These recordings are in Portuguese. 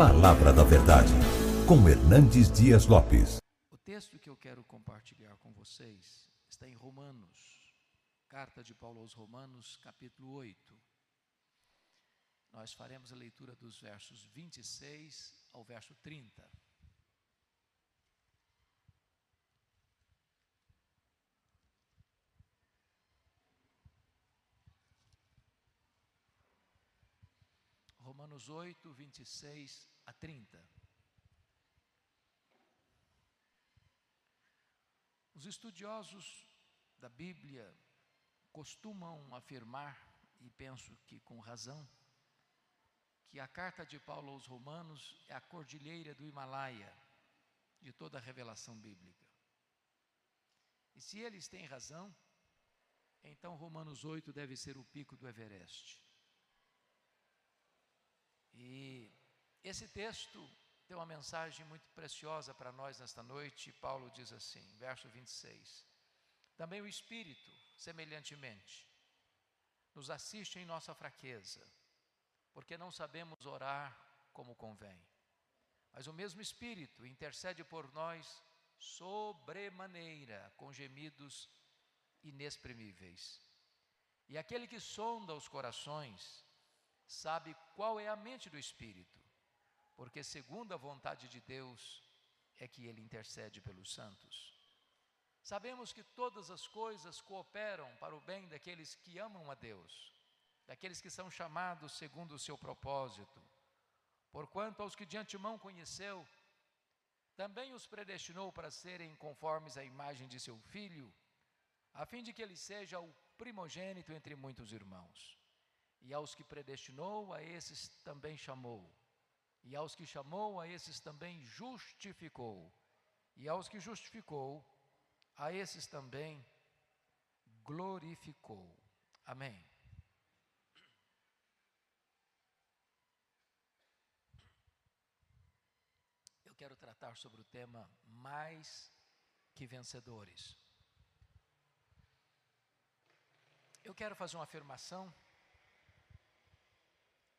Palavra da Verdade, com Hernandes Dias Lopes. O texto que eu quero compartilhar com vocês está em Romanos, carta de Paulo aos Romanos, capítulo 8. Nós faremos a leitura dos versos 26 ao verso 30. Romanos 8, 26 a 30. Os estudiosos da Bíblia costumam afirmar, e penso que com razão, que a carta de Paulo aos Romanos é a cordilheira do Himalaia de toda a revelação bíblica. E se eles têm razão, então Romanos 8 deve ser o pico do Everest. E esse texto tem uma mensagem muito preciosa para nós nesta noite. Paulo diz assim, verso 26. Também o Espírito, semelhantemente, nos assiste em nossa fraqueza, porque não sabemos orar como convém. Mas o mesmo Espírito intercede por nós sobremaneira, com gemidos inexprimíveis. E aquele que sonda os corações, sabe qual é a mente do Espírito, porque segundo a vontade de Deus é que ele intercede pelos santos. Sabemos que todas as coisas cooperam para o bem daqueles que amam a Deus, daqueles que são chamados segundo o seu propósito. Porquanto aos que de antemão conheceu, também os predestinou para serem conformes à imagem de seu filho, a fim de que ele seja o primogênito entre muitos irmãos. E aos que predestinou, a esses também chamou. E aos que chamou, a esses também justificou. E aos que justificou, a esses também glorificou. Amém. Eu quero tratar sobre o tema mais que vencedores. Eu quero fazer uma afirmação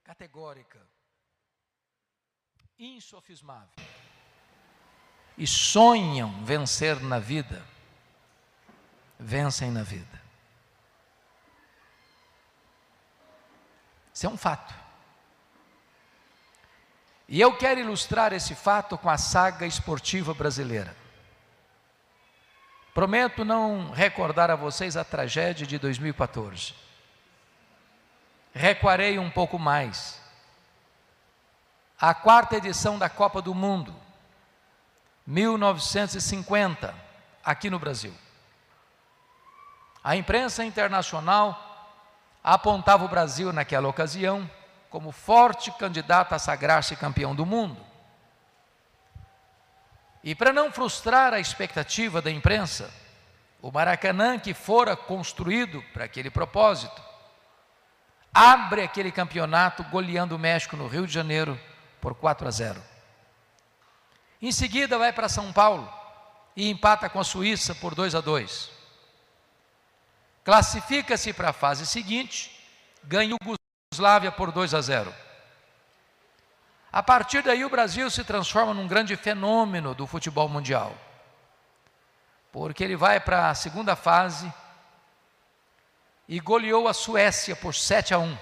categórica, insofismável, e sonham vencer na vida, vencem na vida. Isso é um fato. E eu quero ilustrar esse fato com a saga esportiva brasileira. Prometo não recordar a vocês a tragédia de 2014 recuarei um pouco mais. A quarta edição da Copa do Mundo, 1950, aqui no Brasil. A imprensa internacional apontava o Brasil naquela ocasião como forte candidato a sagrar-se campeão do mundo. E para não frustrar a expectativa da imprensa, o Maracanã, que fora construído para aquele propósito, abre aquele campeonato goleando o México no Rio de Janeiro por 4 a 0. Em seguida vai para São Paulo e empata com a Suíça por 2 a 2. Classifica-se para a fase seguinte, ganha o Yugoslávia por 2 a 0. A partir daí o Brasil se transforma num grande fenômeno do futebol mundial. Porque ele vai para a segunda fase e goleou a Suécia por 7 a 1.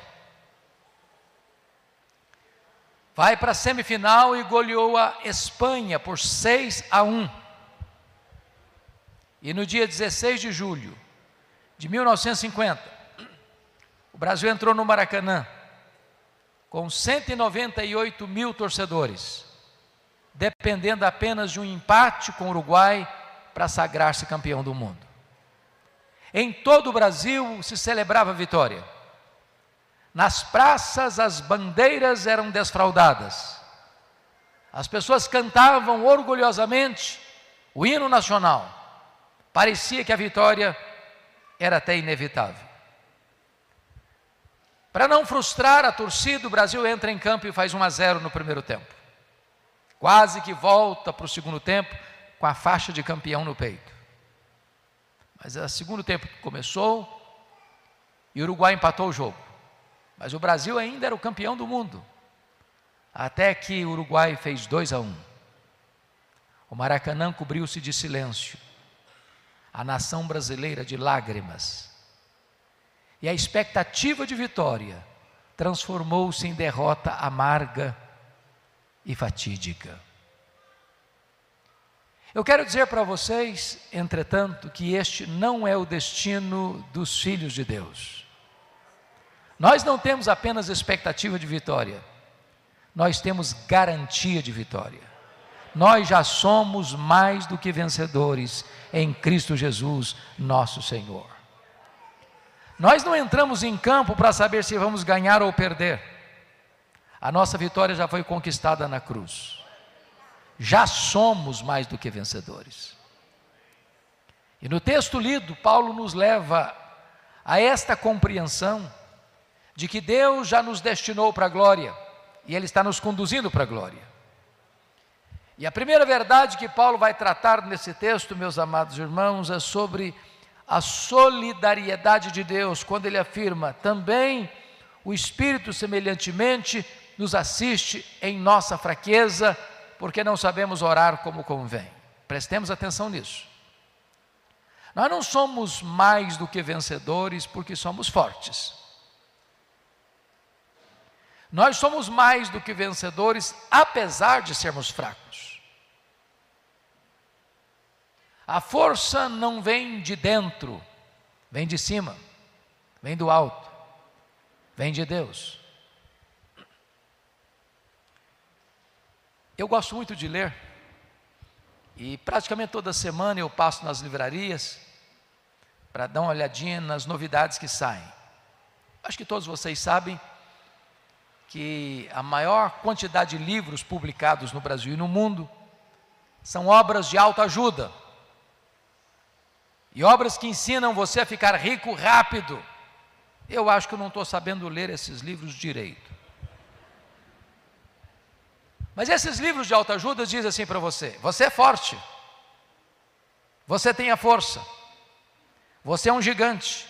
Vai para a semifinal e goleou a Espanha por 6 a 1. E no dia 16 de julho de 1950, o Brasil entrou no Maracanã com 198 mil torcedores, dependendo apenas de um empate com o Uruguai para sagrar-se campeão do mundo. Em todo o Brasil se celebrava a vitória. Nas praças as bandeiras eram desfraldadas. As pessoas cantavam orgulhosamente o hino nacional. Parecia que a vitória era até inevitável. Para não frustrar a torcida, o Brasil entra em campo e faz 1 a 0 no primeiro tempo. Quase que volta para o segundo tempo com a faixa de campeão no peito. Mas o segundo tempo começou e o Uruguai empatou o jogo. Mas o Brasil ainda era o campeão do mundo. até que o Uruguai fez 2 a 1. Um. O Maracanã cobriu-se de silêncio, a nação brasileira de lágrimas. E a expectativa de vitória transformou-se em derrota amarga e fatídica. Eu quero dizer para vocês, entretanto, que este não é o destino dos filhos de Deus. Nós não temos apenas expectativa de vitória, nós temos garantia de vitória. Nós já somos mais do que vencedores em Cristo Jesus, nosso Senhor. Nós não entramos em campo para saber se vamos ganhar ou perder. A nossa vitória já foi conquistada na cruz já somos mais do que vencedores. E no texto lido, Paulo nos leva a esta compreensão de que Deus já nos destinou para a glória e Ele está nos conduzindo para a glória. E a primeira verdade que Paulo vai tratar nesse texto, meus amados irmãos, é sobre a solidariedade de Deus, quando ele afirma: também o Espírito, semelhantemente, nos assiste em nossa fraqueza porque não sabemos orar como convém. Prestemos atenção nisso. Nós não somos mais do que vencedores porque somos fortes. Nós somos mais do que vencedores apesar de sermos fracos. A força não vem de dentro, vem de cima, vem do alto, vem de Deus. Eu gosto muito de ler, e praticamente toda semana eu passo nas livrarias para dar uma olhadinha nas novidades que saem. Acho que todos vocês sabem que a maior quantidade de livros publicados no Brasil e no mundo são obras de autoajuda. E obras que ensinam você a ficar rico rápido. Eu acho que eu não estou sabendo ler esses livros direito. Mas esses livros de autoajuda dizem assim para você: você é forte, você tem a força, você é um gigante,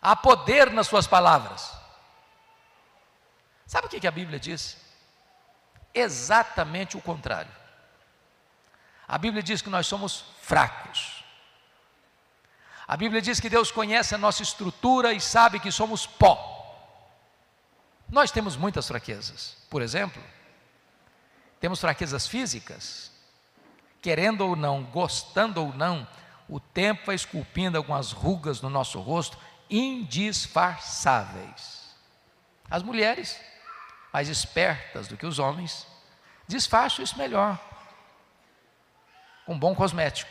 há poder nas suas palavras. Sabe o que a Bíblia diz? Exatamente o contrário. A Bíblia diz que nós somos fracos. A Bíblia diz que Deus conhece a nossa estrutura e sabe que somos pó. Nós temos muitas fraquezas. Por exemplo, temos fraquezas físicas, querendo ou não, gostando ou não, o tempo vai esculpindo algumas rugas no nosso rosto indisfarçáveis. As mulheres, mais espertas do que os homens, disfarçam isso melhor, com bom cosmético.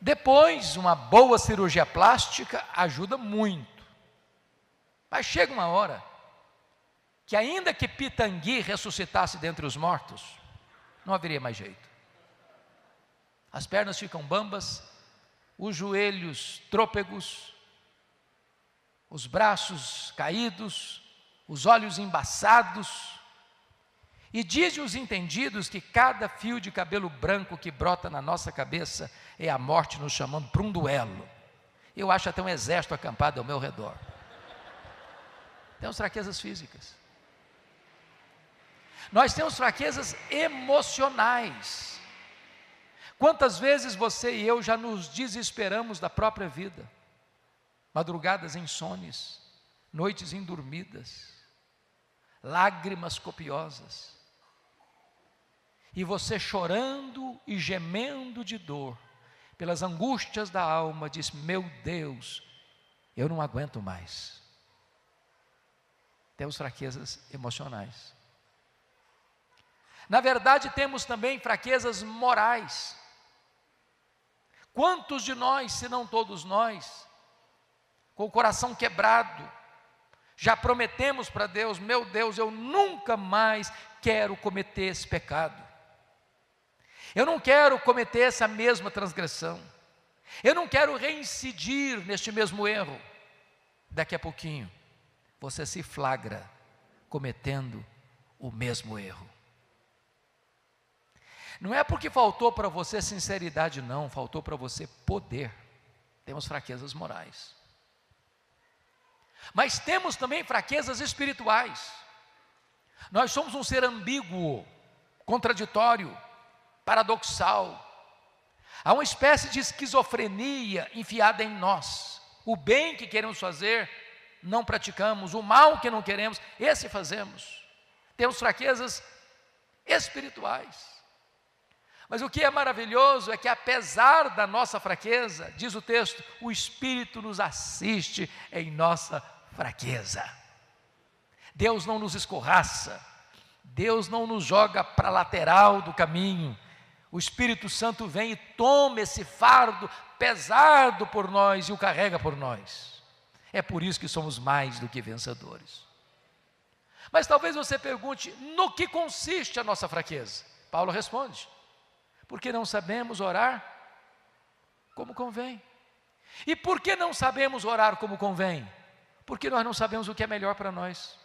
Depois, uma boa cirurgia plástica ajuda muito. Mas chega uma hora que ainda que Pitangui ressuscitasse dentre os mortos, não haveria mais jeito. As pernas ficam bambas, os joelhos trôpegos, os braços caídos, os olhos embaçados. E dizem os entendidos que cada fio de cabelo branco que brota na nossa cabeça é a morte nos chamando para um duelo. Eu acho até um exército acampado ao meu redor. Temos fraquezas físicas. Nós temos fraquezas emocionais. Quantas vezes você e eu já nos desesperamos da própria vida? Madrugadas insones, noites indormidas, lágrimas copiosas. E você chorando e gemendo de dor, pelas angústias da alma, diz: Meu Deus, eu não aguento mais. Temos fraquezas emocionais. Na verdade, temos também fraquezas morais. Quantos de nós, se não todos nós, com o coração quebrado, já prometemos para Deus: meu Deus, eu nunca mais quero cometer esse pecado. Eu não quero cometer essa mesma transgressão. Eu não quero reincidir neste mesmo erro. Daqui a pouquinho, você se flagra cometendo o mesmo erro. Não é porque faltou para você sinceridade, não, faltou para você poder. Temos fraquezas morais. Mas temos também fraquezas espirituais. Nós somos um ser ambíguo, contraditório, paradoxal. Há uma espécie de esquizofrenia enfiada em nós. O bem que queremos fazer, não praticamos, o mal que não queremos, esse fazemos. Temos fraquezas espirituais. Mas o que é maravilhoso é que, apesar da nossa fraqueza, diz o texto, o Espírito nos assiste em nossa fraqueza. Deus não nos escorraça, Deus não nos joga para a lateral do caminho. O Espírito Santo vem e toma esse fardo pesado por nós e o carrega por nós. É por isso que somos mais do que vencedores. Mas talvez você pergunte: no que consiste a nossa fraqueza? Paulo responde: porque não sabemos orar como convém. E por que não sabemos orar como convém? Porque nós não sabemos o que é melhor para nós.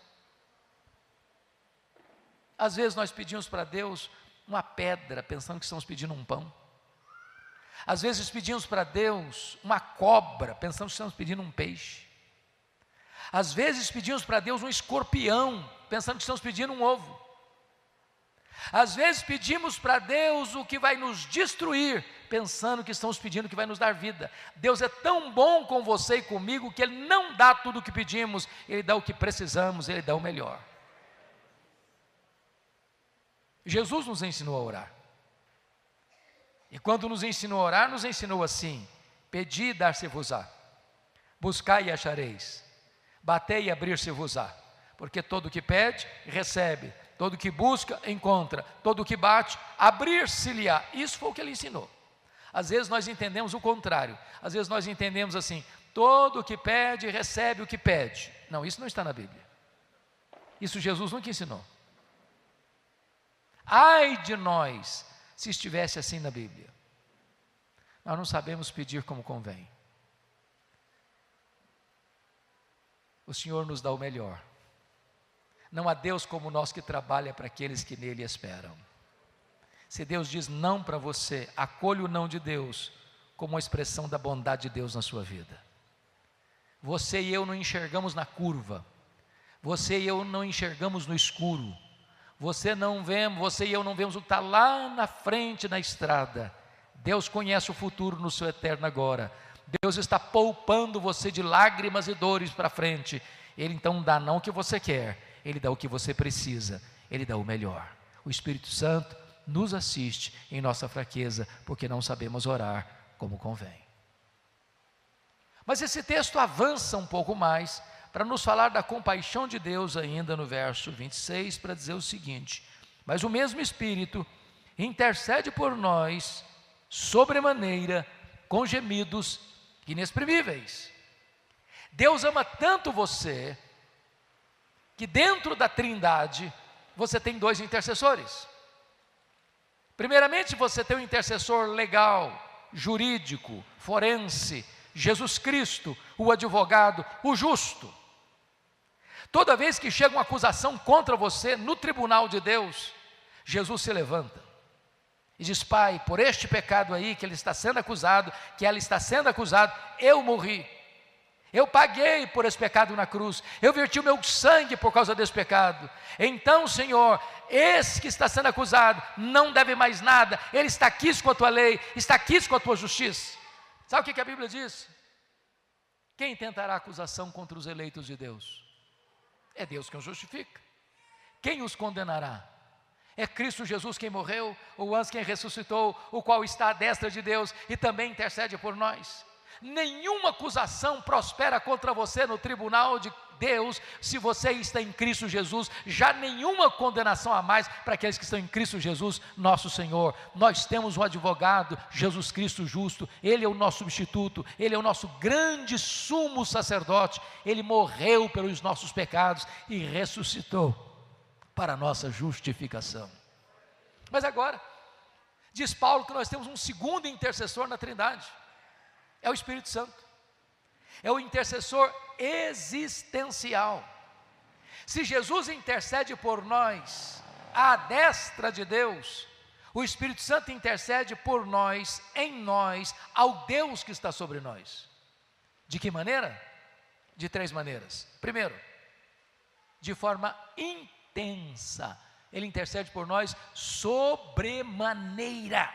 Às vezes nós pedimos para Deus uma pedra, pensando que estamos pedindo um pão. Às vezes pedimos para Deus uma cobra, pensando que estamos pedindo um peixe. Às vezes pedimos para Deus um escorpião, pensando que estamos pedindo um ovo. Às vezes pedimos para Deus o que vai nos destruir, pensando que estamos pedindo o que vai nos dar vida. Deus é tão bom com você e comigo que Ele não dá tudo o que pedimos, Ele dá o que precisamos, Ele dá o melhor. Jesus nos ensinou a orar. E quando nos ensinou a orar, nos ensinou assim: Pedi e dar-se-vos-á, buscai e achareis, batei e abrir-se-vos-á, porque todo que pede, recebe, todo que busca, encontra, todo que bate, abrir-se-lhe-á. Isso foi o que ele ensinou. Às vezes nós entendemos o contrário, às vezes nós entendemos assim: todo que pede, recebe o que pede. Não, isso não está na Bíblia. Isso Jesus nunca ensinou. Ai de nós, se estivesse assim na Bíblia. Nós não sabemos pedir como convém. O Senhor nos dá o melhor. Não há Deus como nós que trabalha para aqueles que nele esperam. Se Deus diz não para você, acolha o não de Deus como uma expressão da bondade de Deus na sua vida. Você e eu não enxergamos na curva. Você e eu não enxergamos no escuro. Você não vemos, você e eu não vemos o que está lá na frente na estrada. Deus conhece o futuro no seu eterno agora. Deus está poupando você de lágrimas e dores para frente. Ele então dá não o que você quer, ele dá o que você precisa, ele dá o melhor. O Espírito Santo nos assiste em nossa fraqueza, porque não sabemos orar como convém. Mas esse texto avança um pouco mais para nos falar da compaixão de Deus, ainda no verso 26, para dizer o seguinte: Mas o mesmo Espírito intercede por nós, sobremaneira, com gemidos inexprimíveis. Deus ama tanto você, que dentro da trindade, você tem dois intercessores. Primeiramente, você tem um intercessor legal, jurídico, forense, Jesus Cristo, o advogado, o justo. Toda vez que chega uma acusação contra você no tribunal de Deus, Jesus se levanta e diz: Pai, por este pecado aí que ele está sendo acusado, que ela está sendo acusada, eu morri. Eu paguei por esse pecado na cruz, eu verti o meu sangue por causa desse pecado. Então, Senhor, esse que está sendo acusado não deve mais nada, ele está quis com a tua lei, está quis com a tua justiça. Sabe o que, a Bíblia diz? Quem tentará acusação contra os eleitos de Deus? É Deus quem os justifica. Quem os condenará? É Cristo Jesus quem morreu, o anjo quem ressuscitou, o qual está à destra de Deus e também intercede por nós. Nenhuma acusação prospera contra você no tribunal de Deus se você está em Cristo Jesus. Já nenhuma condenação a mais para aqueles que estão em Cristo Jesus, nosso Senhor. Nós temos um advogado, Jesus Cristo justo. Ele é o nosso substituto, ele é o nosso grande sumo sacerdote. Ele morreu pelos nossos pecados e ressuscitou para a nossa justificação. Mas agora, diz Paulo que nós temos um segundo intercessor na Trindade é o Espírito Santo. É o intercessor existencial. Se Jesus intercede por nós, à destra de Deus, o Espírito Santo intercede por nós, em nós, ao Deus que está sobre nós. De que maneira? de três maneiras. Primeiro, de forma intensa, Ele intercede por nós sobremaneira.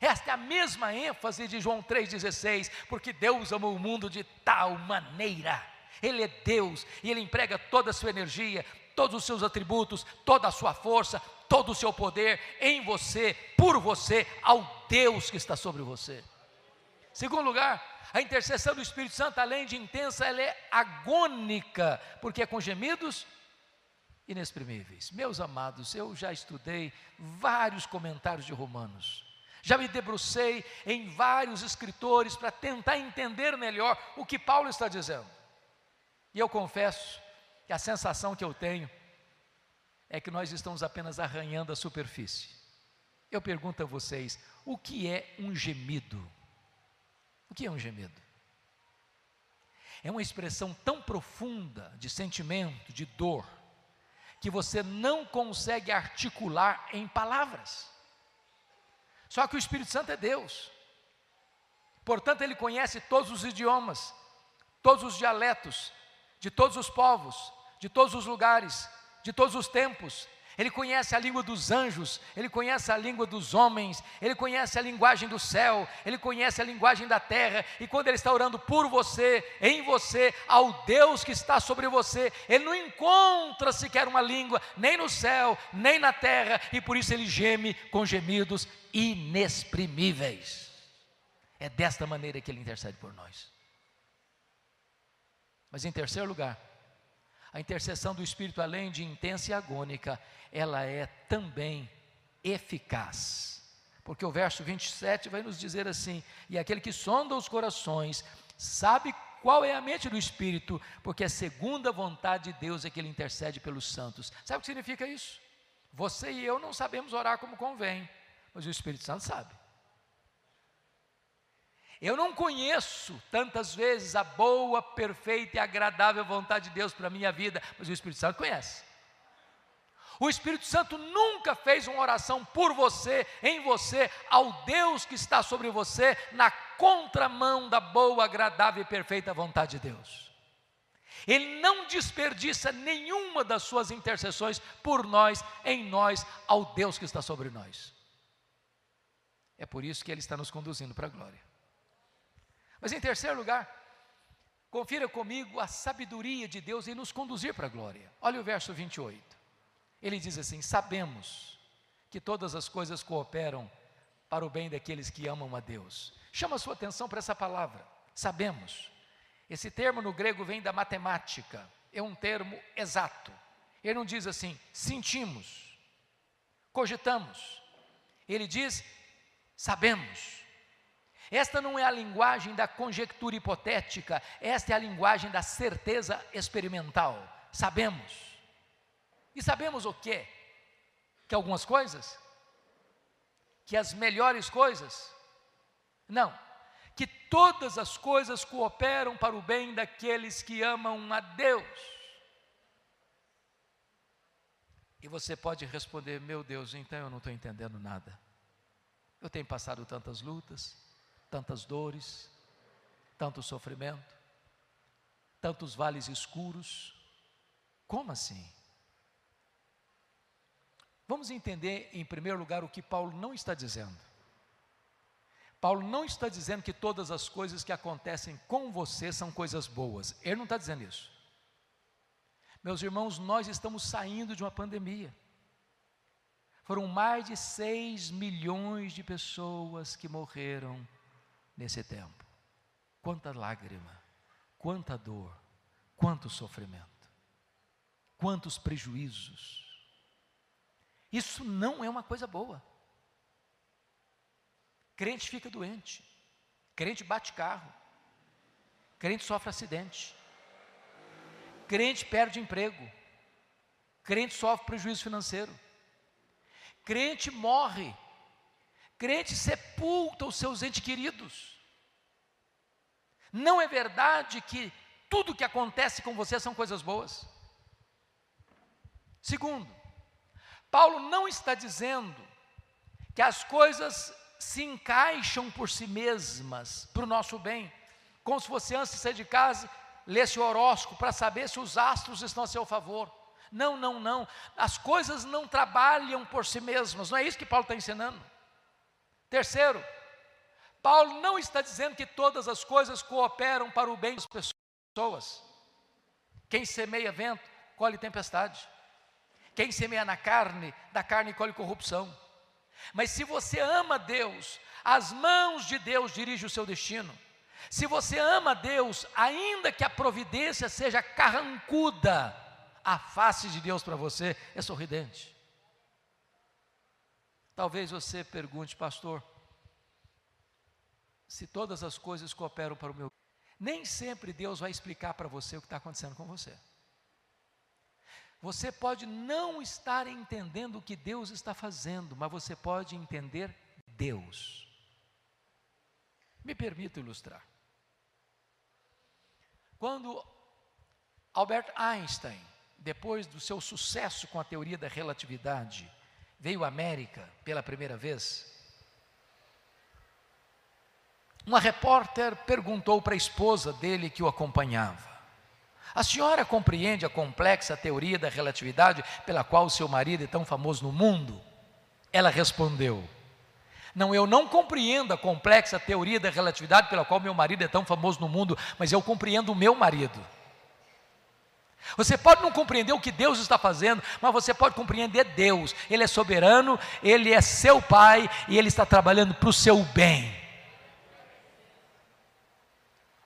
Esta é a mesma ênfase de João 3,16, porque Deus amou o mundo de tal maneira. Ele é Deus e Ele emprega toda a sua energia, todos os seus atributos, toda a sua força, todo o seu poder em você, por você, ao Deus que está sobre você. Segundo lugar, a intercessão do Espírito Santo, além de intensa, ela é agônica, porque é com gemidos inexprimíveis. Meus amados, eu já estudei vários comentários de Romanos. Já me debrucei em vários escritores para tentar entender melhor o que Paulo está dizendo. E eu confesso que a sensação que eu tenho é que nós estamos apenas arranhando a superfície. Eu pergunto a vocês: o que é um gemido? O que é um gemido? É uma expressão tão profunda de sentimento, de dor, que você não consegue articular em palavras. Só que o Espírito Santo é Deus, portanto, ele conhece todos os idiomas, todos os dialetos, de todos os povos, de todos os lugares, de todos os tempos. Ele conhece a língua dos anjos, ele conhece a língua dos homens, ele conhece a linguagem do céu, ele conhece a linguagem da terra, e quando ele está orando por você, em você, ao Deus que está sobre você, ele não encontra sequer uma língua, nem no céu, nem na terra, e por isso ele geme com gemidos inexprimíveis. É desta maneira que ele intercede por nós. Mas em terceiro lugar, a intercessão do Espírito, além de intensa e agônica, ela é também eficaz. Porque o verso 27 vai nos dizer assim: E aquele que sonda os corações sabe qual é a mente do Espírito, porque a segunda vontade de Deus é que ele intercede pelos santos. Sabe o que significa isso? Você e eu não sabemos orar como convém, mas o Espírito Santo sabe. Eu não conheço tantas vezes a boa, perfeita e agradável vontade de Deus para a minha vida, mas o Espírito Santo conhece. O Espírito Santo nunca fez uma oração por você, em você, ao Deus que está sobre você, na contramão da boa, agradável e perfeita vontade de Deus. Ele não desperdiça nenhuma das suas intercessões por nós, em nós, ao Deus que está sobre nós. É por isso que Ele está nos conduzindo para a glória. Mas em terceiro lugar, confira comigo a sabedoria de Deus em nos conduzir para a glória. Olha o verso 28. Ele diz assim: Sabemos que todas as coisas cooperam para o bem daqueles que amam a Deus. Chama a sua atenção para essa palavra. Sabemos. Esse termo no grego vem da matemática, é um termo exato. Ele não diz assim, sentimos, cogitamos. Ele diz, sabemos. Esta não é a linguagem da conjectura hipotética, esta é a linguagem da certeza experimental. Sabemos. E sabemos o quê? Que algumas coisas? Que as melhores coisas? Não. Que todas as coisas cooperam para o bem daqueles que amam a Deus. E você pode responder: Meu Deus, então eu não estou entendendo nada. Eu tenho passado tantas lutas, tantas dores, tanto sofrimento, tantos vales escuros. Como assim? Vamos entender, em primeiro lugar, o que Paulo não está dizendo. Paulo não está dizendo que todas as coisas que acontecem com você são coisas boas. Ele não está dizendo isso. Meus irmãos, nós estamos saindo de uma pandemia. Foram mais de 6 milhões de pessoas que morreram nesse tempo. Quanta lágrima, quanta dor, quanto sofrimento, quantos prejuízos. Isso não é uma coisa boa. Crente fica doente, crente bate carro, crente sofre acidente, crente perde emprego, crente sofre prejuízo financeiro, crente morre crente sepulta os seus entes queridos. Não é verdade que tudo que acontece com você são coisas boas. Segundo, Paulo não está dizendo que as coisas se encaixam por si mesmas para o nosso bem, como se você antes de sair de casa ler seu horóscopo para saber se os astros estão a seu favor. Não, não, não. As coisas não trabalham por si mesmas. Não é isso que Paulo está ensinando. Terceiro, Paulo não está dizendo que todas as coisas cooperam para o bem das pessoas. Quem semeia vento, colhe tempestade. Quem semeia na carne, da carne colhe corrupção. Mas se você ama Deus, as mãos de Deus dirigem o seu destino. Se você ama Deus, ainda que a providência seja carrancuda, a face de Deus para você é sorridente. Talvez você pergunte, pastor, se todas as coisas cooperam para o meu. Nem sempre Deus vai explicar para você o que está acontecendo com você. Você pode não estar entendendo o que Deus está fazendo, mas você pode entender Deus. Me permito ilustrar. Quando Albert Einstein, depois do seu sucesso com a teoria da relatividade, veio à América pela primeira vez, uma repórter perguntou para a esposa dele que o acompanhava: A senhora compreende a complexa teoria da relatividade pela qual seu marido é tão famoso no mundo? Ela respondeu: Não, eu não compreendo a complexa teoria da relatividade pela qual meu marido é tão famoso no mundo, mas eu compreendo o meu marido. Você pode não compreender o que Deus está fazendo, mas você pode compreender Deus. Ele é soberano, ele é seu pai e ele está trabalhando para o seu bem.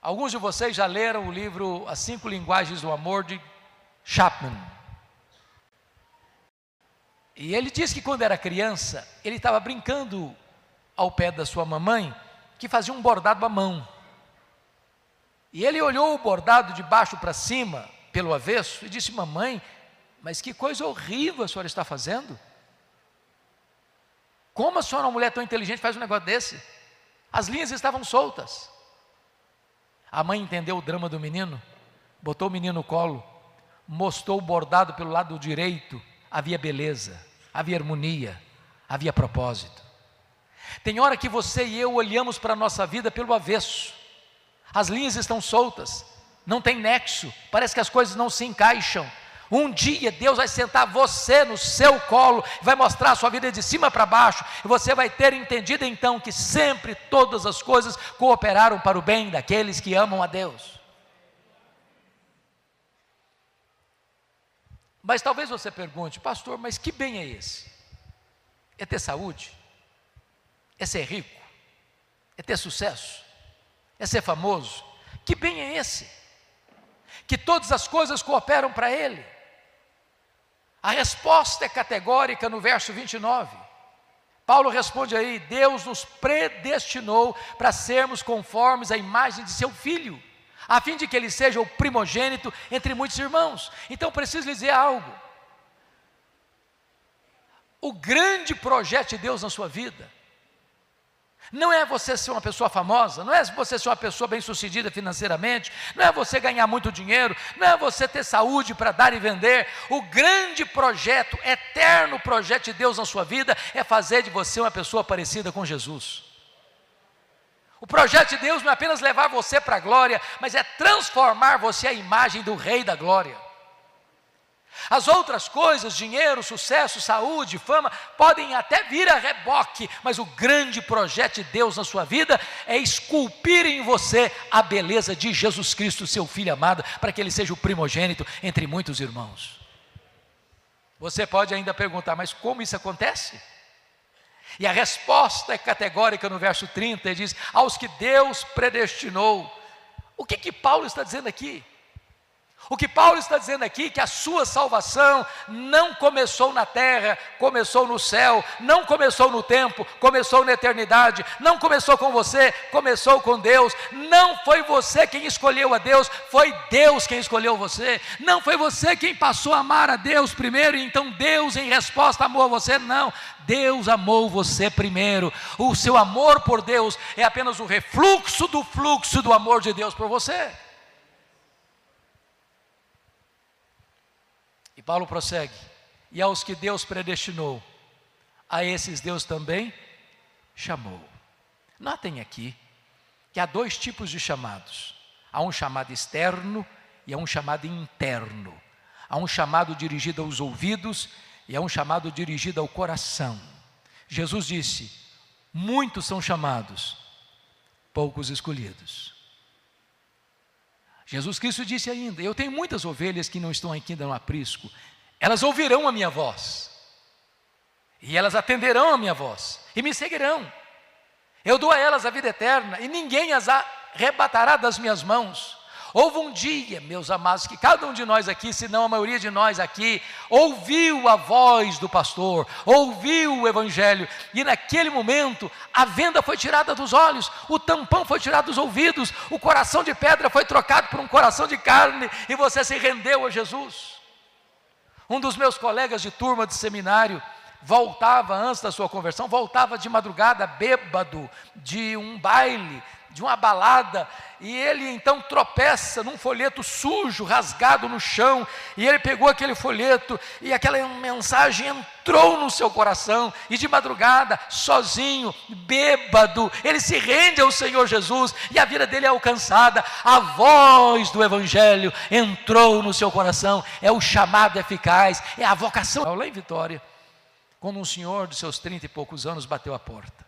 Alguns de vocês já leram o livro As Cinco Linguagens do Amor de Chapman. E ele diz que quando era criança, ele estava brincando ao pé da sua mamãe, que fazia um bordado à mão. E ele olhou o bordado de baixo para cima, pelo avesso, e disse: Mamãe, mas que coisa horrível a senhora está fazendo. Como a senhora, uma mulher tão inteligente, faz um negócio desse? As linhas estavam soltas. A mãe entendeu o drama do menino, botou o menino no colo, mostrou o bordado pelo lado direito, havia beleza, havia harmonia, havia propósito. Tem hora que você e eu olhamos para a nossa vida pelo avesso, as linhas estão soltas, não tem nexo, parece que as coisas não se encaixam. Um dia Deus vai sentar você no seu colo, vai mostrar a sua vida de cima para baixo, e você vai ter entendido então que sempre todas as coisas cooperaram para o bem daqueles que amam a Deus. Mas talvez você pergunte, pastor, mas que bem é esse? É ter saúde? É ser rico? É ter sucesso? É ser famoso? Que bem é esse? Que todas as coisas cooperam para ele. A resposta é categórica no verso 29. Paulo responde aí: Deus nos predestinou para sermos conformes à imagem de seu filho, a fim de que ele seja o primogênito entre muitos irmãos. Então preciso lhe dizer algo. O grande projeto de Deus na sua vida não é você ser uma pessoa famosa, não é você ser uma pessoa bem-sucedida financeiramente, não é você ganhar muito dinheiro, não é você ter saúde para dar e vender. O grande projeto, eterno projeto de Deus na sua vida é fazer de você uma pessoa parecida com Jesus. O projeto de Deus não é apenas levar você para a glória, mas é transformar você à imagem do Rei da Glória. As outras coisas, dinheiro, sucesso, saúde, fama, podem até vir a reboque, mas o grande projeto de Deus na sua vida é esculpir em você a beleza de Jesus Cristo, seu Filho amado, para que ele seja o primogênito entre muitos irmãos. Você pode ainda perguntar, mas como isso acontece? E a resposta é categórica no verso 30, ele diz: aos que Deus predestinou. O que que Paulo está dizendo aqui? O que Paulo está dizendo aqui é que a sua salvação não começou na terra, começou no céu, não começou no tempo, começou na eternidade, não começou com você, começou com Deus. Não foi você quem escolheu a Deus, foi Deus quem escolheu você. Não foi você quem passou a amar a Deus primeiro e então Deus em resposta amou a você, não. Deus amou você primeiro. O seu amor por Deus é apenas o refluxo do fluxo do amor de Deus por você. Paulo prossegue: E aos que Deus predestinou, a esses Deus também chamou. Notem aqui que há dois tipos de chamados: Há um chamado externo e há um chamado interno. Há um chamado dirigido aos ouvidos e há um chamado dirigido ao coração. Jesus disse: Muitos são chamados, poucos escolhidos. Jesus Cristo disse ainda: Eu tenho muitas ovelhas que não estão aqui no aprisco, elas ouvirão a minha voz, e elas atenderão a minha voz, e me seguirão. Eu dou a elas a vida eterna, e ninguém as arrebatará das minhas mãos. Houve um dia, meus amados, que cada um de nós aqui, se não a maioria de nós aqui, ouviu a voz do pastor, ouviu o evangelho, e naquele momento a venda foi tirada dos olhos, o tampão foi tirado dos ouvidos, o coração de pedra foi trocado por um coração de carne, e você se rendeu a Jesus. Um dos meus colegas de turma de seminário, voltava antes da sua conversão, voltava de madrugada bêbado de um baile, de uma balada, e ele então tropeça num folheto sujo, rasgado no chão, e ele pegou aquele folheto, e aquela mensagem entrou no seu coração, e de madrugada, sozinho, bêbado, ele se rende ao Senhor Jesus, e a vida dele é alcançada, a voz do Evangelho entrou no seu coração, é o chamado eficaz, é a vocação. Lá em Vitória, quando um senhor de seus trinta e poucos anos bateu a porta,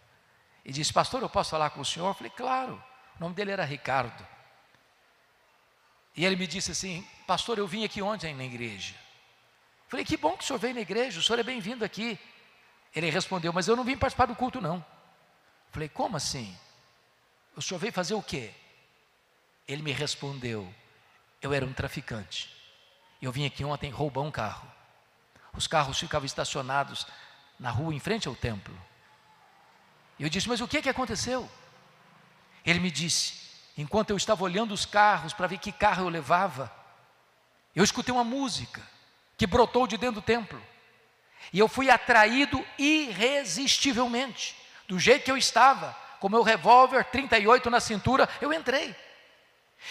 e disse: Pastor, eu posso falar com o senhor? Eu falei: Claro. O nome dele era Ricardo. E ele me disse assim: Pastor, eu vim aqui ontem na igreja. Eu falei: Que bom que o senhor veio na igreja, o senhor é bem-vindo aqui. Ele respondeu: Mas eu não vim participar do culto, não. Eu falei: Como assim? O senhor veio fazer o quê? Ele me respondeu: Eu era um traficante. Eu vim aqui ontem roubar um carro. Os carros ficavam estacionados na rua em frente ao templo. Eu disse: Mas o que, que aconteceu? Ele me disse: Enquanto eu estava olhando os carros para ver que carro eu levava, eu escutei uma música que brotou de dentro do templo. E eu fui atraído irresistivelmente, do jeito que eu estava, com meu revólver 38 na cintura, eu entrei.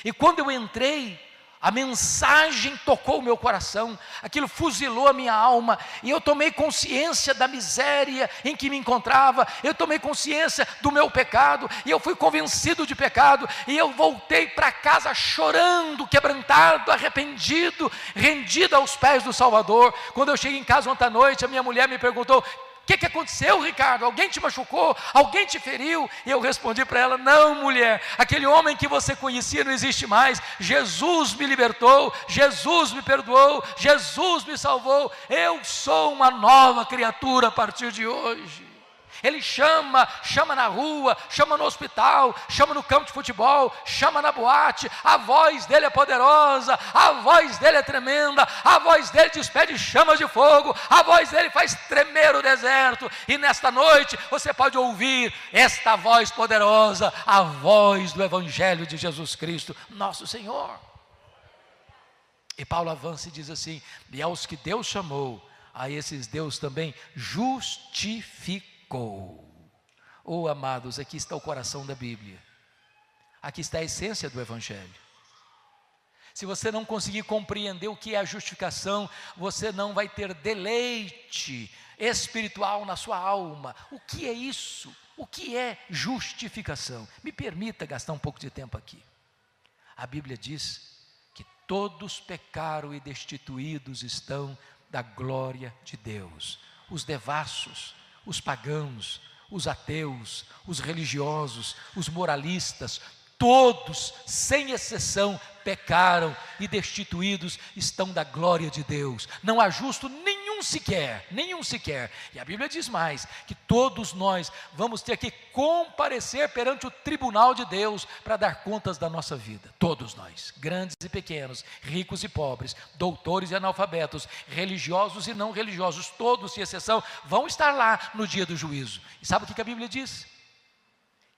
E quando eu entrei, a mensagem tocou o meu coração, aquilo fuzilou a minha alma, e eu tomei consciência da miséria em que me encontrava, eu tomei consciência do meu pecado, e eu fui convencido de pecado, e eu voltei para casa chorando, quebrantado, arrependido, rendido aos pés do Salvador. Quando eu cheguei em casa ontem à noite, a minha mulher me perguntou: que, que aconteceu, Ricardo? Alguém te machucou? Alguém te feriu? E eu respondi para ela: Não, mulher, aquele homem que você conhecia não existe mais. Jesus me libertou, Jesus me perdoou, Jesus me salvou. Eu sou uma nova criatura a partir de hoje. Ele chama, chama na rua, chama no hospital, chama no campo de futebol, chama na boate. A voz dele é poderosa, a voz dele é tremenda, a voz dele despede chamas de fogo, a voz dele faz tremer o deserto. E nesta noite você pode ouvir esta voz poderosa, a voz do Evangelho de Jesus Cristo, nosso Senhor. E Paulo avança e diz assim: E aos que Deus chamou, a esses Deus também justificou ficou. Oh, amados, aqui está o coração da Bíblia. Aqui está a essência do Evangelho. Se você não conseguir compreender o que é a justificação, você não vai ter deleite espiritual na sua alma. O que é isso? O que é justificação? Me permita gastar um pouco de tempo aqui. A Bíblia diz que todos pecaram e destituídos estão da glória de Deus. Os devassos, os pagãos, os ateus, os religiosos, os moralistas, todos, sem exceção, pecaram e destituídos estão da glória de Deus. Não há justo nenhum sequer, nenhum sequer. E a Bíblia diz mais: que todos nós vamos ter que comparecer perante o tribunal de Deus para dar contas da nossa vida. Todos nós, grandes e pequenos, ricos e pobres, doutores e analfabetos, religiosos e não religiosos, todos, sem exceção, vão estar lá no dia do juízo. E sabe o que a Bíblia diz?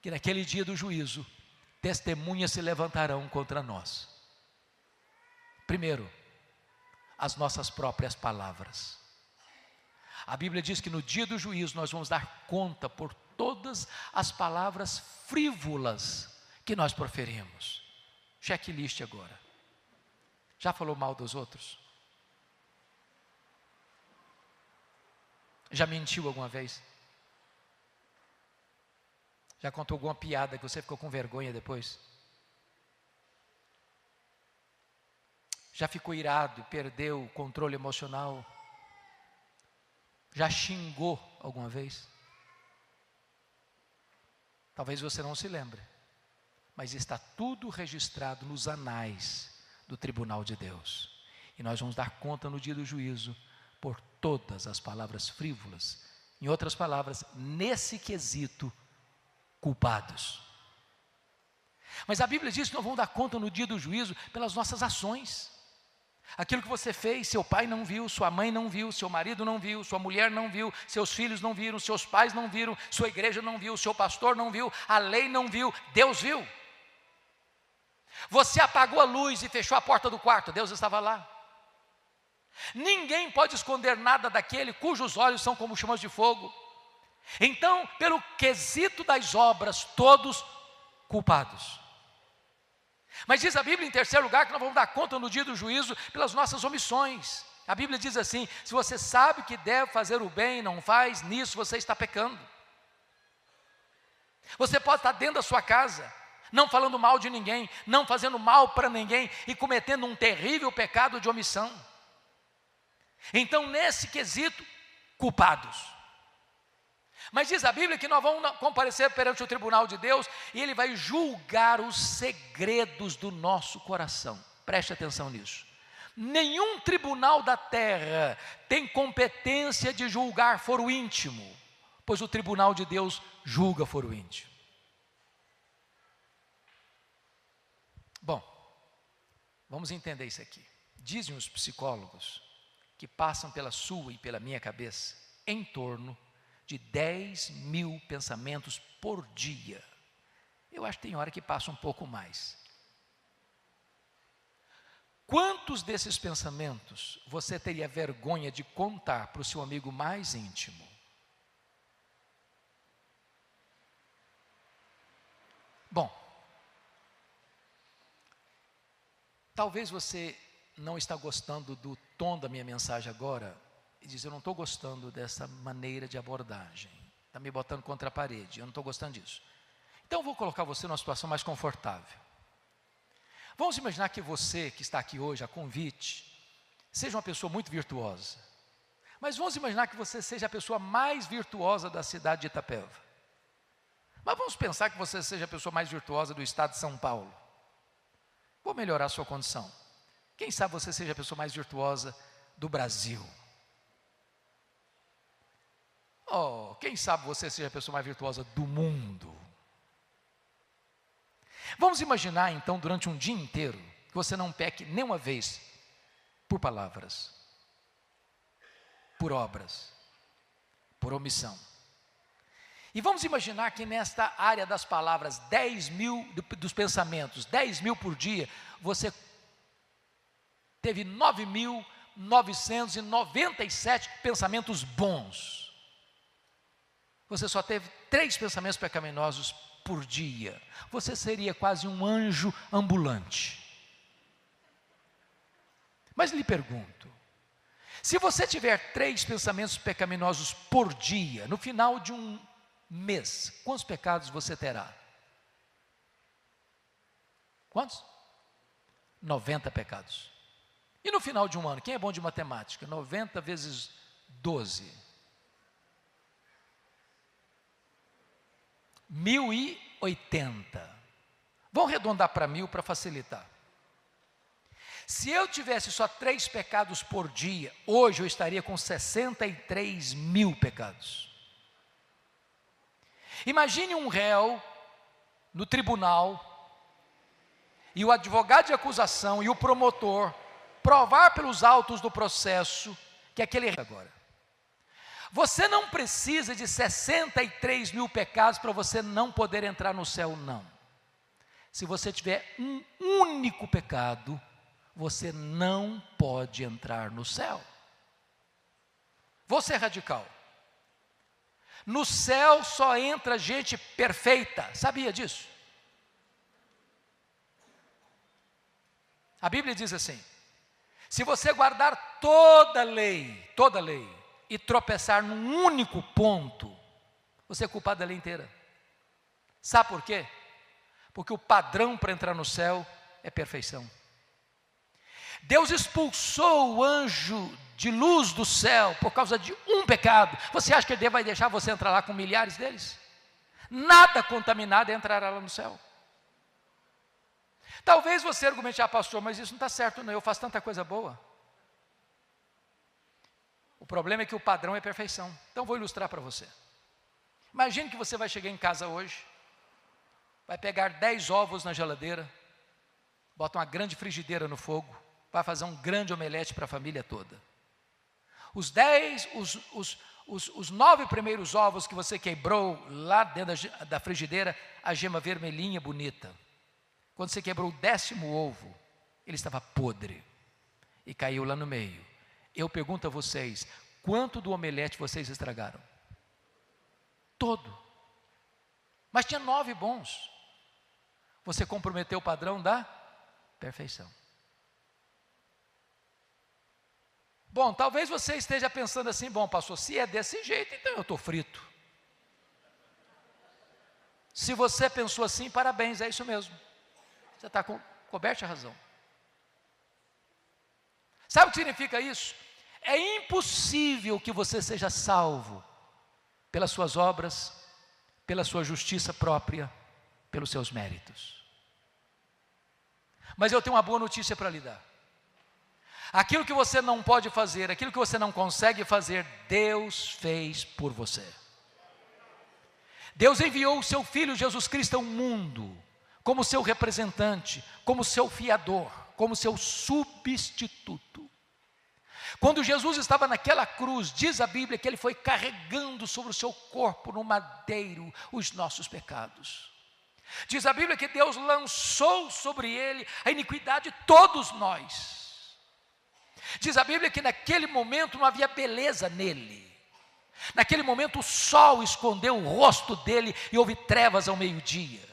Que naquele dia do juízo, testemunhas se levantarão contra nós. Primeiro, as nossas próprias palavras. A Bíblia diz que no dia do juízo nós vamos dar conta por todas as palavras frívolas que nós proferimos. Checklist agora. Já falou mal dos outros? Já mentiu alguma vez? Já contou alguma piada que você ficou com vergonha depois? Já ficou irado, perdeu o controle emocional? Já xingou alguma vez? Talvez você não se lembre, mas está tudo registrado nos anais do tribunal de Deus. E nós vamos dar conta no dia do juízo por todas as palavras frívolas. Em outras palavras, nesse quesito, culpados. Mas a Bíblia diz que nós vamos dar conta no dia do juízo pelas nossas ações. Aquilo que você fez, seu pai não viu, sua mãe não viu, seu marido não viu, sua mulher não viu, seus filhos não viram, seus pais não viram, sua igreja não viu, seu pastor não viu, a lei não viu, Deus viu. Você apagou a luz e fechou a porta do quarto, Deus estava lá. Ninguém pode esconder nada daquele cujos olhos são como chamas de fogo. Então, pelo quesito das obras, todos culpados. Mas diz a Bíblia, em terceiro lugar, que nós vamos dar conta no dia do juízo pelas nossas omissões. A Bíblia diz assim: se você sabe que deve fazer o bem e não faz, nisso você está pecando. Você pode estar dentro da sua casa, não falando mal de ninguém, não fazendo mal para ninguém e cometendo um terrível pecado de omissão. Então, nesse quesito, culpados. Mas diz a Bíblia que nós vamos comparecer perante o tribunal de Deus e Ele vai julgar os segredos do nosso coração. Preste atenção nisso. Nenhum tribunal da terra tem competência de julgar foro íntimo, pois o tribunal de Deus julga foro íntimo. Bom, vamos entender isso aqui. Dizem os psicólogos que passam pela sua e pela minha cabeça em torno de 10 mil pensamentos por dia. Eu acho que tem hora que passa um pouco mais. Quantos desses pensamentos você teria vergonha de contar para o seu amigo mais íntimo? Bom, talvez você não está gostando do tom da minha mensagem agora, e diz: Eu não estou gostando dessa maneira de abordagem, está me botando contra a parede, eu não estou gostando disso. Então eu vou colocar você numa situação mais confortável. Vamos imaginar que você que está aqui hoje, a convite, seja uma pessoa muito virtuosa. Mas vamos imaginar que você seja a pessoa mais virtuosa da cidade de Itapeva. Mas vamos pensar que você seja a pessoa mais virtuosa do estado de São Paulo. Vou melhorar a sua condição. Quem sabe você seja a pessoa mais virtuosa do Brasil. Oh, quem sabe você seja a pessoa mais virtuosa do mundo. Vamos imaginar então, durante um dia inteiro, que você não peque nem uma vez por palavras, por obras, por omissão. E vamos imaginar que nesta área das palavras, 10 mil dos pensamentos, 10 mil por dia, você teve 9.997 pensamentos bons você só teve três pensamentos pecaminosos por dia, você seria quase um anjo ambulante. Mas lhe pergunto: se você tiver três pensamentos pecaminosos por dia, no final de um mês, quantos pecados você terá? Quantos? 90 pecados. E no final de um ano, quem é bom de matemática? 90 vezes 12. 1080. Vamos arredondar para mil para facilitar. Se eu tivesse só três pecados por dia, hoje eu estaria com 63 mil pecados. Imagine um réu no tribunal e o advogado de acusação e o promotor provar pelos autos do processo que aquele agora você não precisa de 63 mil pecados para você não poder entrar no céu, não. Se você tiver um único pecado, você não pode entrar no céu. Vou ser radical. No céu só entra gente perfeita, sabia disso? A Bíblia diz assim: se você guardar toda lei, toda lei, e tropeçar num único ponto, você é culpado da lei inteira. Sabe por quê? Porque o padrão para entrar no céu é perfeição. Deus expulsou o anjo de luz do céu por causa de um pecado. Você acha que Deus vai deixar você entrar lá com milhares deles? Nada contaminado entrará lá no céu. Talvez você argumente, ah, pastor, mas isso não está certo, não. Eu faço tanta coisa boa. O problema é que o padrão é perfeição. Então vou ilustrar para você. Imagine que você vai chegar em casa hoje, vai pegar 10 ovos na geladeira, bota uma grande frigideira no fogo, vai fazer um grande omelete para a família toda. Os 10, os, os, os, os, nove primeiros ovos que você quebrou lá dentro da, da frigideira, a gema vermelhinha bonita. Quando você quebrou o décimo ovo, ele estava podre e caiu lá no meio. Eu pergunto a vocês: quanto do omelete vocês estragaram? Todo. Mas tinha nove bons. Você comprometeu o padrão da perfeição. Bom, talvez você esteja pensando assim: bom, pastor, se é desse jeito, então eu estou frito. Se você pensou assim, parabéns, é isso mesmo. Você está co coberto a razão. Sabe o que significa isso? É impossível que você seja salvo pelas suas obras, pela sua justiça própria, pelos seus méritos. Mas eu tenho uma boa notícia para lhe dar. Aquilo que você não pode fazer, aquilo que você não consegue fazer, Deus fez por você. Deus enviou o seu Filho Jesus Cristo ao mundo como seu representante, como seu fiador, como seu substituto. Quando Jesus estava naquela cruz, diz a Bíblia que ele foi carregando sobre o seu corpo no madeiro os nossos pecados. Diz a Bíblia que Deus lançou sobre ele a iniquidade de todos nós. Diz a Bíblia que naquele momento não havia beleza nele. Naquele momento o sol escondeu o rosto dele e houve trevas ao meio-dia.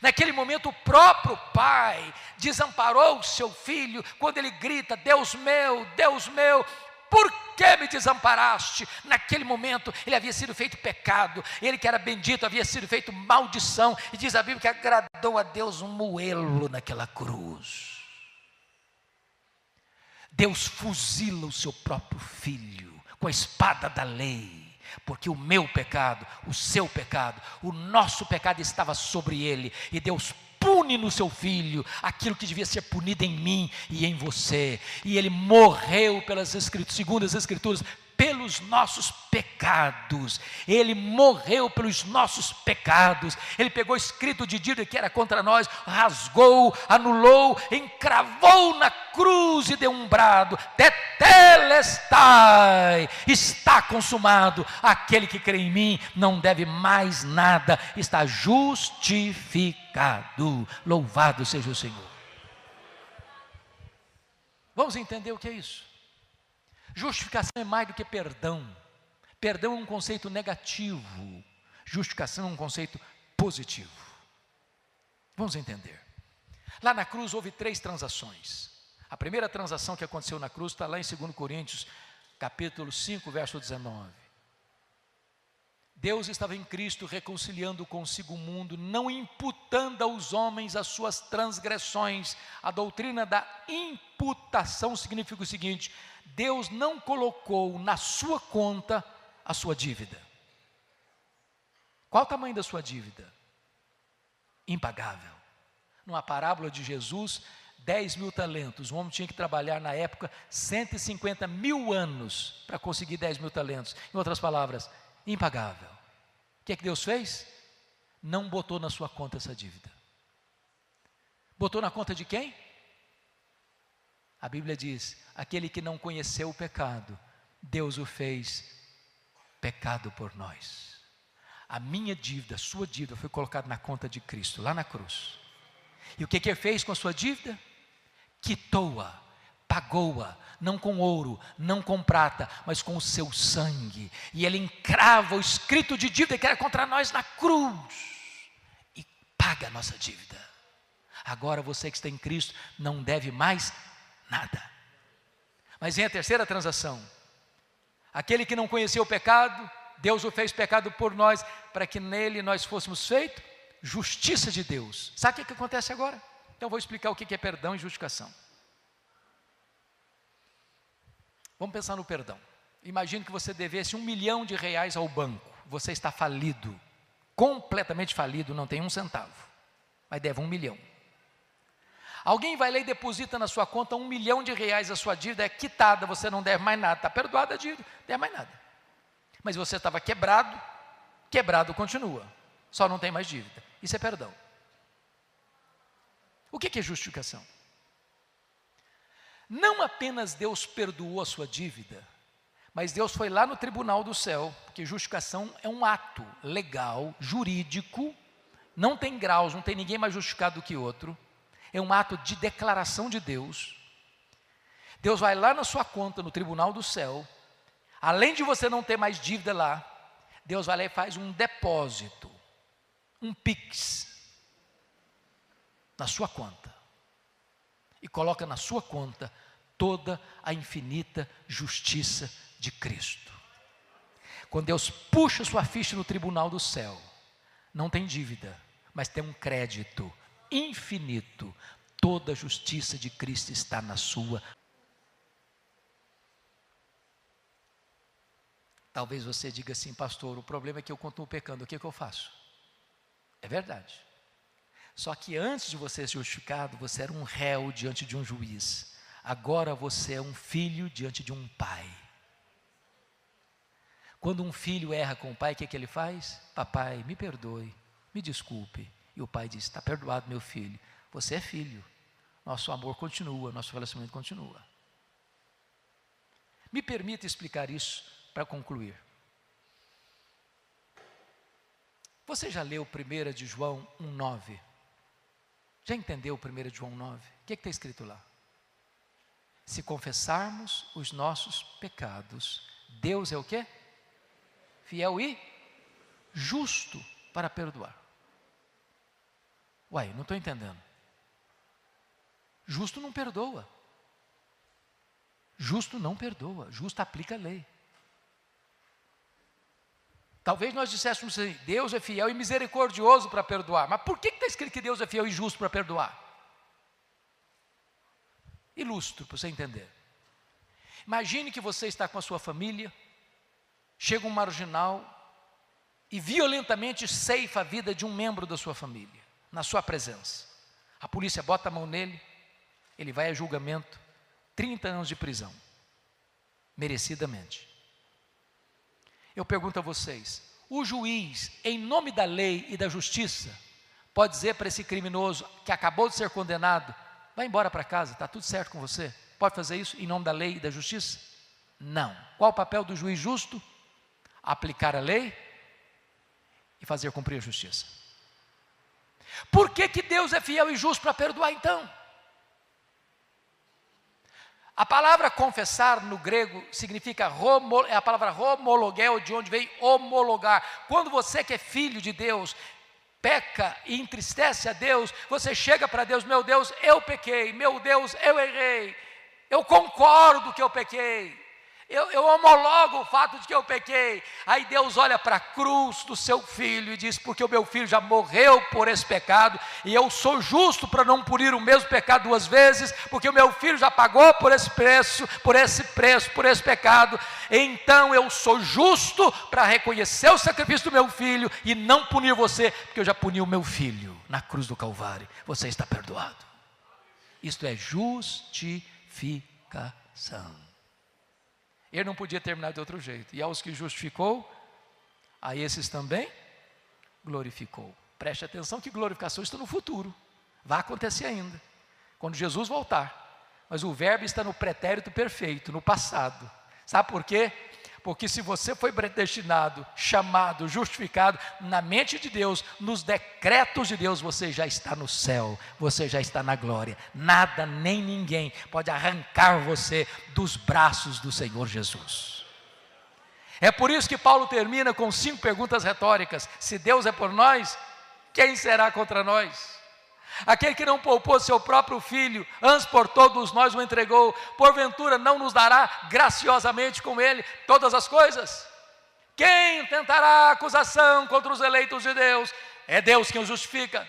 Naquele momento, o próprio pai desamparou o seu filho quando ele grita: Deus meu, Deus meu, por que me desamparaste? Naquele momento ele havia sido feito pecado, ele que era bendito havia sido feito maldição, e diz a Bíblia que agradou a Deus um moelo naquela cruz. Deus fuzila o seu próprio filho com a espada da lei porque o meu pecado, o seu pecado, o nosso pecado estava sobre ele, e Deus pune no seu filho aquilo que devia ser punido em mim e em você. E ele morreu pelas escrituras, segundo as escrituras, pelos nossos pecados. Ele morreu pelos nossos pecados. Ele pegou escrito de dívida que era contra nós, rasgou, anulou, encravou na cruz e deu um brado: Tetelestai, está consumado. Aquele que crê em mim não deve mais nada, está justificado. Louvado seja o Senhor. Vamos entender o que é isso? Justificação é mais do que perdão. Perdão é um conceito negativo, justificação é um conceito positivo. Vamos entender. Lá na cruz houve três transações. A primeira transação que aconteceu na cruz está lá em 2 Coríntios, capítulo 5, verso 19. Deus estava em Cristo reconciliando consigo o mundo, não imputando aos homens as suas transgressões. A doutrina da imputação significa o seguinte: Deus não colocou na sua conta a sua dívida. Qual o tamanho da sua dívida? Impagável. Numa parábola de Jesus, 10 mil talentos. O homem tinha que trabalhar na época 150 mil anos para conseguir 10 mil talentos. Em outras palavras, impagável. O que é que Deus fez? Não botou na sua conta essa dívida. Botou na conta de quem? A Bíblia diz: aquele que não conheceu o pecado, Deus o fez pecado por nós. A minha dívida, a sua dívida foi colocada na conta de Cristo, lá na cruz. E o que, que ele fez com a sua dívida? Quitou-a, pagou-a, não com ouro, não com prata, mas com o seu sangue. E ele encrava o escrito de dívida que era contra nós na cruz e paga a nossa dívida. Agora você que está em Cristo não deve mais Nada. Mas vem a terceira transação. Aquele que não conheceu o pecado, Deus o fez pecado por nós, para que nele nós fôssemos feitos justiça de Deus. Sabe o que, acontece agora? Então vou explicar o que é perdão e justificação. Vamos pensar no perdão. Imagine que você devesse um milhão de reais ao banco. Você está falido, completamente falido, não tem um centavo, mas deve um milhão. Alguém vai lá e deposita na sua conta um milhão de reais, a sua dívida é quitada, você não deve mais nada, está perdoada a dívida, não deve mais nada. Mas você estava quebrado, quebrado continua, só não tem mais dívida. Isso é perdão. O que é justificação? Não apenas Deus perdoou a sua dívida, mas Deus foi lá no tribunal do céu, porque justificação é um ato legal, jurídico, não tem graus, não tem ninguém mais justificado do que outro é um ato de declaração de Deus. Deus vai lá na sua conta, no tribunal do céu, além de você não ter mais dívida lá, Deus vai lá e faz um depósito, um PIX, na sua conta, e coloca na sua conta toda a infinita justiça de Cristo. Quando Deus puxa sua ficha no tribunal do céu, não tem dívida, mas tem um crédito infinito. Toda a justiça de Cristo está na sua. Talvez você diga assim, pastor, o problema é que eu continuo pecando, o que, é que eu faço? É verdade. Só que antes de você ser justificado, você era um réu diante de um juiz. Agora você é um filho diante de um pai. Quando um filho erra com o pai, o que, é que ele faz? Papai, me perdoe, me desculpe, e o pai disse: Está perdoado, meu filho. Você é filho. Nosso amor continua, nosso relacionamento continua. Me permita explicar isso para concluir. Você já leu 1 de João 1,9? Já entendeu 1 de João 9? O que é está escrito lá? Se confessarmos os nossos pecados, Deus é o quê? Fiel e justo para perdoar. Uai, não estou entendendo. Justo não perdoa. Justo não perdoa, justo aplica a lei. Talvez nós disséssemos assim: Deus é fiel e misericordioso para perdoar. Mas por que está escrito que Deus é fiel e justo para perdoar? Ilustro para você entender. Imagine que você está com a sua família, chega um marginal e violentamente ceifa a vida de um membro da sua família na sua presença. A polícia bota a mão nele, ele vai a julgamento, 30 anos de prisão, merecidamente. Eu pergunto a vocês: o juiz, em nome da lei e da justiça, pode dizer para esse criminoso que acabou de ser condenado: vai embora para casa, está tudo certo com você? Pode fazer isso em nome da lei e da justiça? Não. Qual o papel do juiz justo? Aplicar a lei e fazer cumprir a justiça. Por que, que Deus é fiel e justo para perdoar então? A palavra confessar no grego significa é a palavra homologuel, de onde vem homologar. Quando você que é filho de Deus peca e entristece a Deus, você chega para Deus, meu Deus, eu pequei, meu Deus, eu errei, eu concordo que eu pequei, eu, eu homologo o fato de que eu pequei. Aí Deus olha para a cruz do seu filho e diz: Porque o meu filho já morreu por esse pecado, e eu sou justo para não punir o mesmo pecado duas vezes, porque o meu filho já pagou por esse preço, por esse preço, por esse pecado. Então eu sou justo para reconhecer o sacrifício do meu filho e não punir você, porque eu já puni o meu filho na cruz do Calvário. Você está perdoado. Isto é justificação. Ele não podia terminar de outro jeito. E aos que justificou, a esses também glorificou. Preste atenção que glorificação está no futuro. Vai acontecer ainda. Quando Jesus voltar. Mas o verbo está no pretérito perfeito, no passado. Sabe por quê? Porque se você foi predestinado, chamado, justificado, na mente de Deus, nos decretos de Deus, você já está no céu, você já está na glória. Nada nem ninguém pode arrancar você dos braços do Senhor Jesus. É por isso que Paulo termina com cinco perguntas retóricas: se Deus é por nós, quem será contra nós? Aquele que não poupou seu próprio filho, antes por todos nós o entregou, porventura não nos dará graciosamente com ele todas as coisas? Quem tentará acusação contra os eleitos de Deus? É Deus quem os justifica.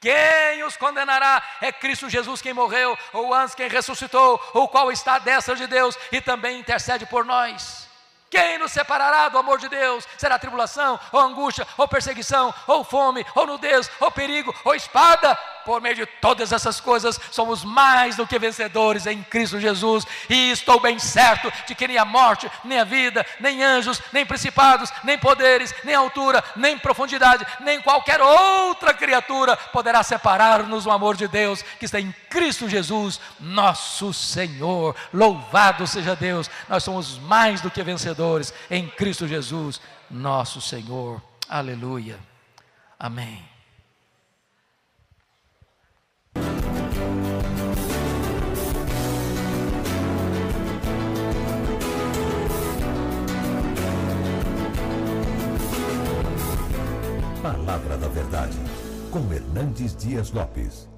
Quem os condenará? É Cristo Jesus quem morreu, ou antes quem ressuscitou, o qual está à destra de Deus e também intercede por nós. Quem nos separará do amor de Deus? Será tribulação, ou angústia, ou perseguição, ou fome, ou nudez, ou perigo, ou espada? Por meio de todas essas coisas, somos mais do que vencedores em Cristo Jesus, e estou bem certo de que nem a morte, nem a vida, nem anjos, nem principados, nem poderes, nem altura, nem profundidade, nem qualquer outra criatura poderá separar-nos do amor de Deus que está em Cristo Jesus, nosso Senhor. Louvado seja Deus, nós somos mais do que vencedores em Cristo Jesus, nosso Senhor. Aleluia. Amém. Palavra da Verdade, com Hernandes Dias Lopes.